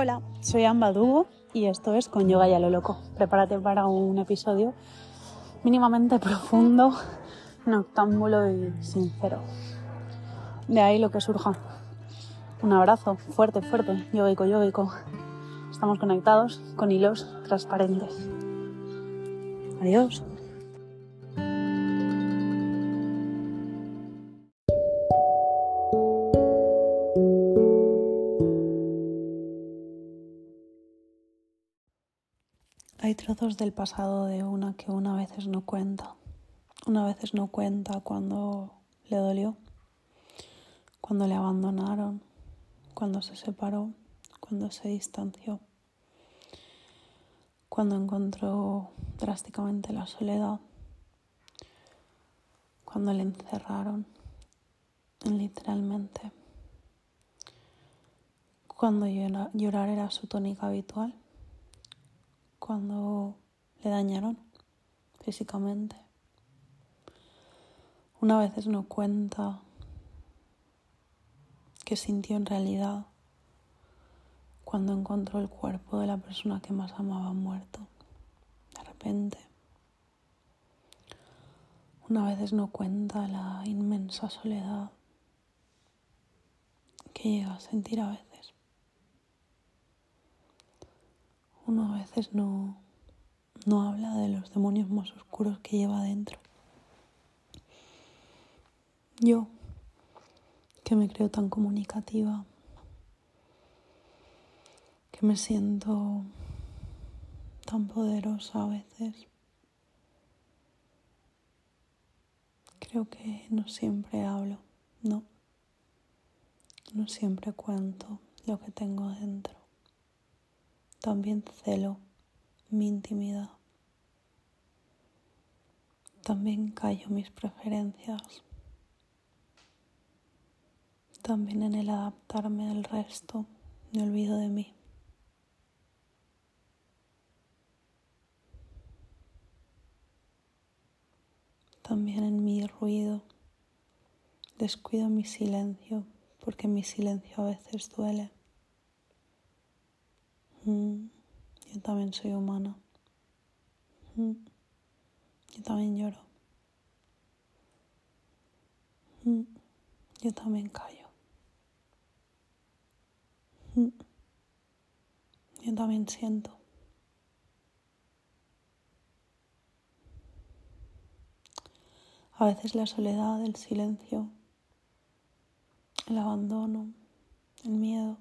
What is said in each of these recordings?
Hola, soy Amba Dugo y esto es Con Yoga y a lo Loco. Prepárate para un episodio mínimamente profundo, noctámbulo y sincero. De ahí lo que surja. Un abrazo fuerte, fuerte, yogico, yogico. Estamos conectados con hilos transparentes. Adiós. Hay trozos del pasado de una que una veces no cuenta. Una veces no cuenta cuando le dolió, cuando le abandonaron, cuando se separó, cuando se distanció, cuando encontró drásticamente la soledad, cuando le encerraron, literalmente, cuando llorar era su tónica habitual cuando le dañaron físicamente. Una vez no cuenta que sintió en realidad cuando encontró el cuerpo de la persona que más amaba muerto. De repente. Una vez no cuenta la inmensa soledad que llega a sentir a veces. Uno a veces no, no habla de los demonios más oscuros que lleva dentro. Yo, que me creo tan comunicativa, que me siento tan poderosa a veces, creo que no siempre hablo, no, no siempre cuento lo que tengo dentro. También celo mi intimidad. También callo mis preferencias. También en el adaptarme al resto me olvido de mí. También en mi ruido descuido mi silencio porque mi silencio a veces duele. Yo también soy humana. Yo también lloro. Yo también callo. Yo también siento. A veces la soledad, el silencio, el abandono, el miedo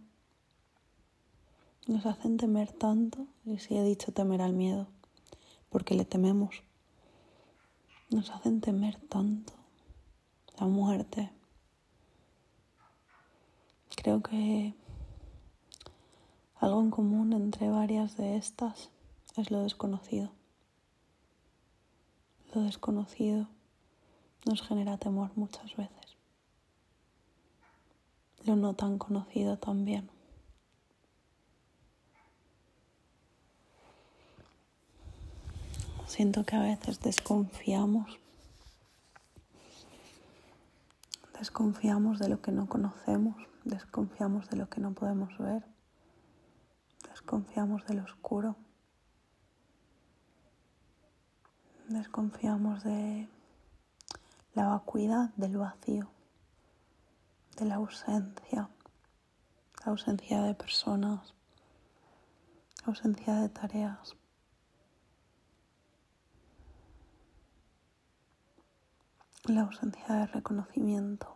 nos hacen temer tanto, y si he dicho temer al miedo, porque le tememos, nos hacen temer tanto la muerte. Creo que algo en común entre varias de estas es lo desconocido. Lo desconocido nos genera temor muchas veces. Lo no tan conocido también. Siento que a veces desconfiamos. Desconfiamos de lo que no conocemos, desconfiamos de lo que no podemos ver, desconfiamos de lo oscuro, desconfiamos de la vacuidad, del vacío, de la ausencia, la ausencia de personas, ausencia de tareas. La ausencia de reconocimiento.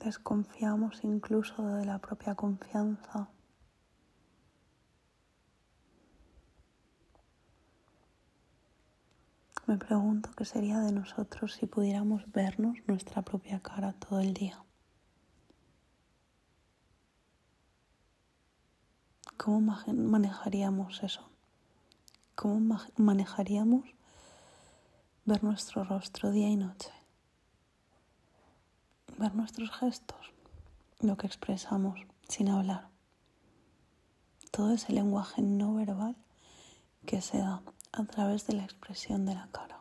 Desconfiamos incluso de la propia confianza. Me pregunto qué sería de nosotros si pudiéramos vernos nuestra propia cara todo el día. ¿Cómo manejaríamos eso? ¿Cómo manejaríamos ver nuestro rostro día y noche, ver nuestros gestos, lo que expresamos sin hablar, todo ese lenguaje no verbal que se da a través de la expresión de la cara.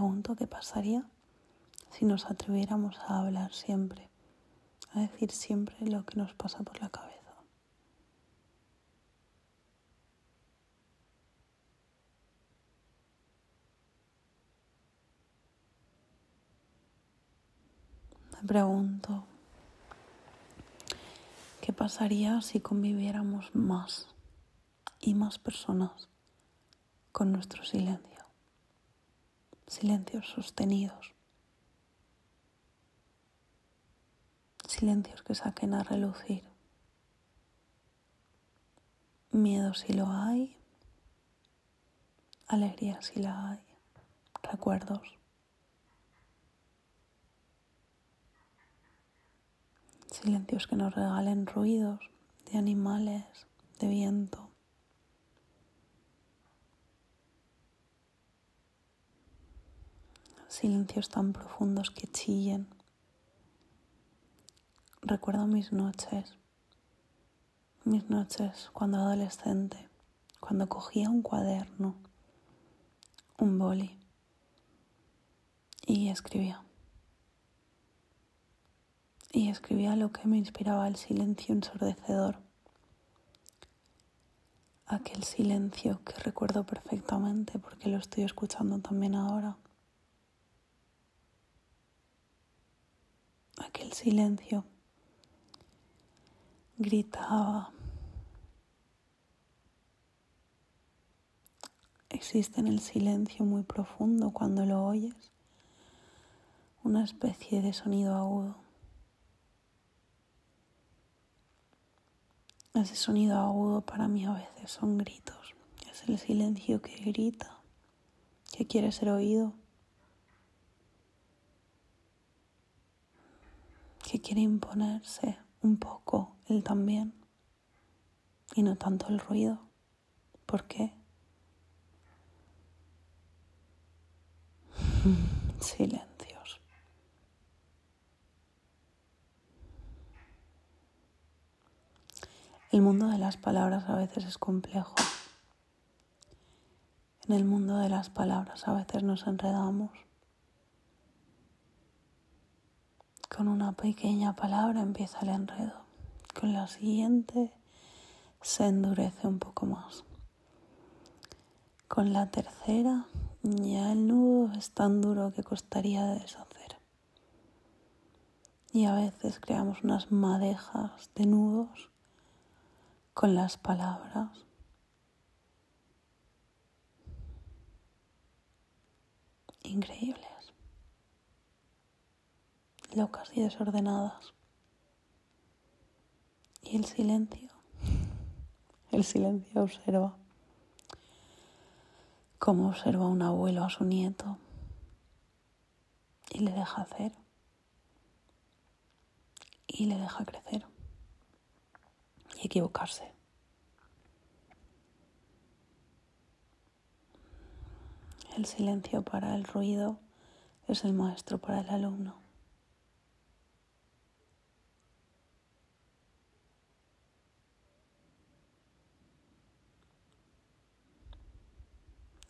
pregunto qué pasaría si nos atreviéramos a hablar siempre, a decir siempre lo que nos pasa por la cabeza. Me pregunto, ¿qué pasaría si conviviéramos más y más personas con nuestro silencio? Silencios sostenidos. Silencios que saquen a relucir. Miedo si lo hay. Alegría si la hay. Recuerdos. Silencios que nos regalen ruidos de animales, de viento. Silencios tan profundos que chillen. Recuerdo mis noches, mis noches cuando adolescente, cuando cogía un cuaderno, un boli y escribía y escribía lo que me inspiraba el silencio ensordecedor. Aquel silencio que recuerdo perfectamente porque lo estoy escuchando también ahora. Aquel silencio gritaba. Existe en el silencio muy profundo cuando lo oyes una especie de sonido agudo. Ese sonido agudo para mí a veces son gritos. Es el silencio que grita, que quiere ser oído, que quiere imponerse un poco él también y no tanto el ruido. ¿Por qué? Silencio. El mundo de las palabras a veces es complejo. En el mundo de las palabras a veces nos enredamos. Con una pequeña palabra empieza el enredo. Con la siguiente se endurece un poco más. Con la tercera ya el nudo es tan duro que costaría de deshacer. Y a veces creamos unas madejas de nudos con las palabras. Increíbles, locas y desordenadas. Y el silencio, el silencio observa, como observa un abuelo a su nieto. Y le deja hacer. Y le deja crecer y equivocarse. El silencio para el ruido es el maestro para el alumno.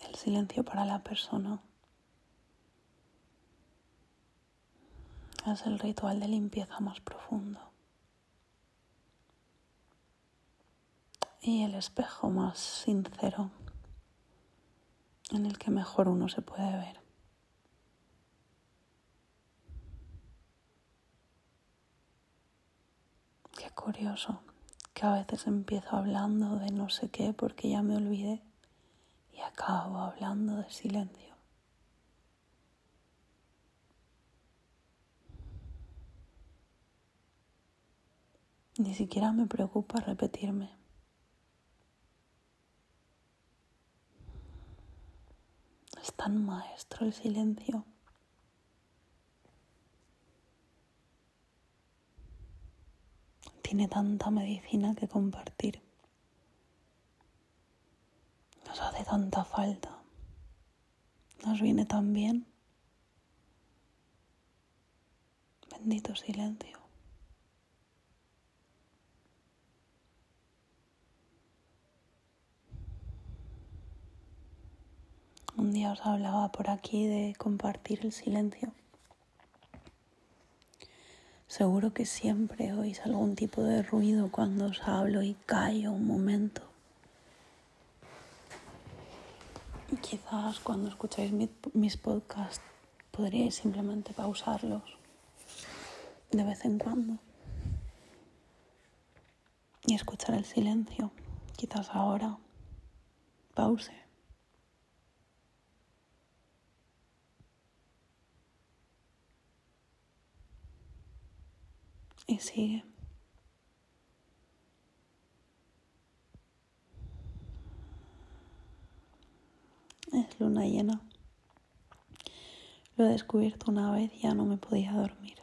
El silencio para la persona es el ritual de limpieza más profundo. Y el espejo más sincero en el que mejor uno se puede ver. Qué curioso que a veces empiezo hablando de no sé qué porque ya me olvidé y acabo hablando de silencio. Ni siquiera me preocupa repetirme. Es tan maestro el silencio. Tiene tanta medicina que compartir. Nos hace tanta falta. Nos viene tan bien. Bendito silencio. Un día os hablaba por aquí de compartir el silencio. Seguro que siempre oís algún tipo de ruido cuando os hablo y callo un momento. Quizás cuando escucháis mis podcasts podríais simplemente pausarlos de vez en cuando y escuchar el silencio. Quizás ahora pause. Y sigue. Es luna llena. Lo he descubierto una vez ya no me podía dormir.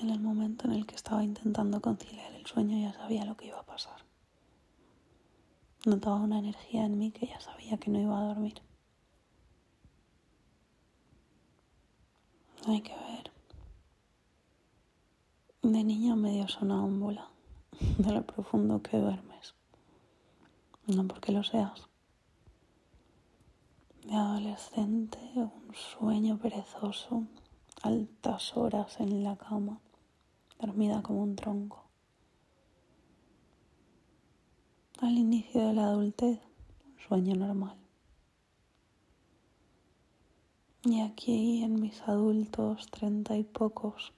En el momento en el que estaba intentando conciliar el sueño ya sabía lo que iba a pasar. Notaba una energía en mí que ya sabía que no iba a dormir. Hay que ver. De niño medio sonámbula, de lo profundo que duermes. No porque lo seas. De adolescente, un sueño perezoso, altas horas en la cama dormida como un tronco. Al inicio de la adultez, un sueño normal. Y aquí en mis adultos, treinta y pocos,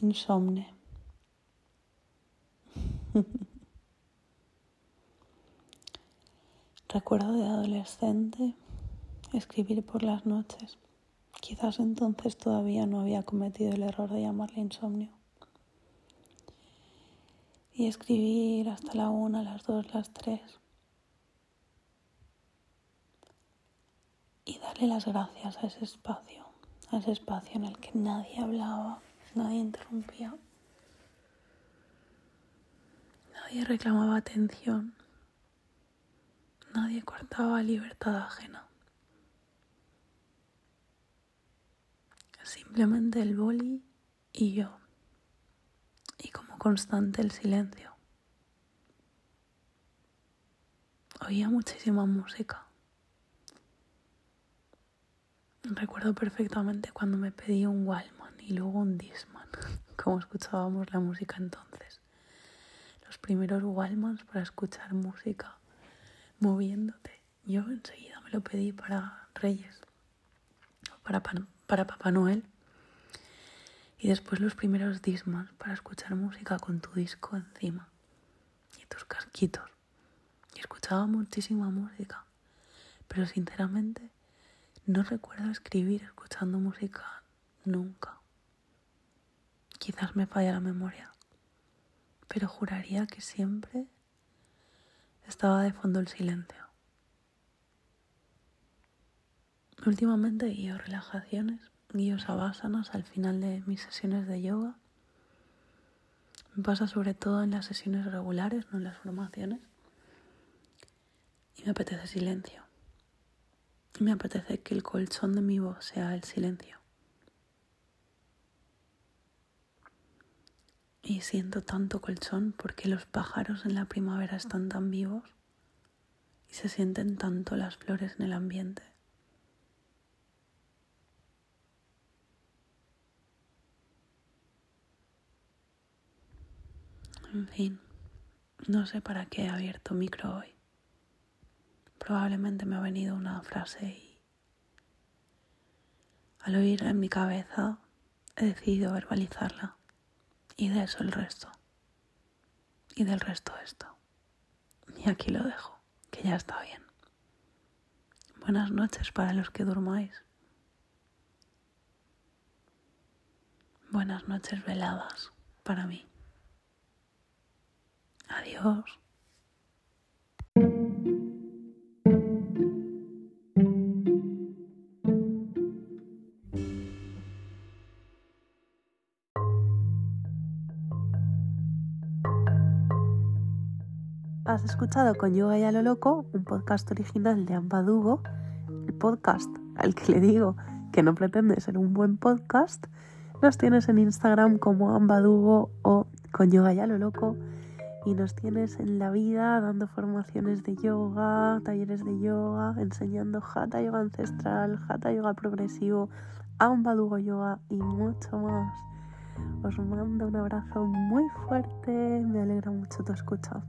insomne. Recuerdo de adolescente escribir por las noches. Quizás entonces todavía no había cometido el error de llamarle insomnio y escribir hasta la una, las dos, las tres. Y las gracias a ese espacio, a ese espacio en el que nadie hablaba, nadie interrumpía, nadie reclamaba atención, nadie cortaba libertad ajena. Simplemente el boli y yo y como constante el silencio. Oía muchísima música. Recuerdo perfectamente cuando me pedí un Wallman y luego un Disman, como escuchábamos la música entonces. Los primeros Wallmans para escuchar música moviéndote. Yo enseguida me lo pedí para Reyes, para, para Papá Noel y después los primeros dismas para escuchar música con tu disco encima y tus casquitos. Y escuchaba muchísima música, pero sinceramente no recuerdo escribir escuchando música nunca. Quizás me falla la memoria, pero juraría que siempre estaba de fondo el silencio. Últimamente guío relajaciones guío sabasanas al final de mis sesiones de yoga. Me pasa sobre todo en las sesiones regulares, no en las formaciones. Y me apetece silencio. Me apetece que el colchón de mi voz sea el silencio. Y siento tanto colchón porque los pájaros en la primavera están tan vivos y se sienten tanto las flores en el ambiente. En fin, no sé para qué he abierto micro hoy. Probablemente me ha venido una frase y al oírla en mi cabeza he decidido verbalizarla y de eso el resto. Y del resto esto. Y aquí lo dejo, que ya está bien. Buenas noches para los que durmáis. Buenas noches veladas para mí. Adiós. Has escuchado con Yoga y a lo loco, un podcast original de Ambadugo, el podcast al que le digo que no pretende ser un buen podcast. Nos tienes en Instagram como Ambadugo o con Yoga y a lo loco y nos tienes en la vida dando formaciones de yoga, talleres de yoga, enseñando hatha yoga ancestral, hatha yoga progresivo, ambadugo yoga y mucho más. Os mando un abrazo muy fuerte, me alegra mucho tu escucha.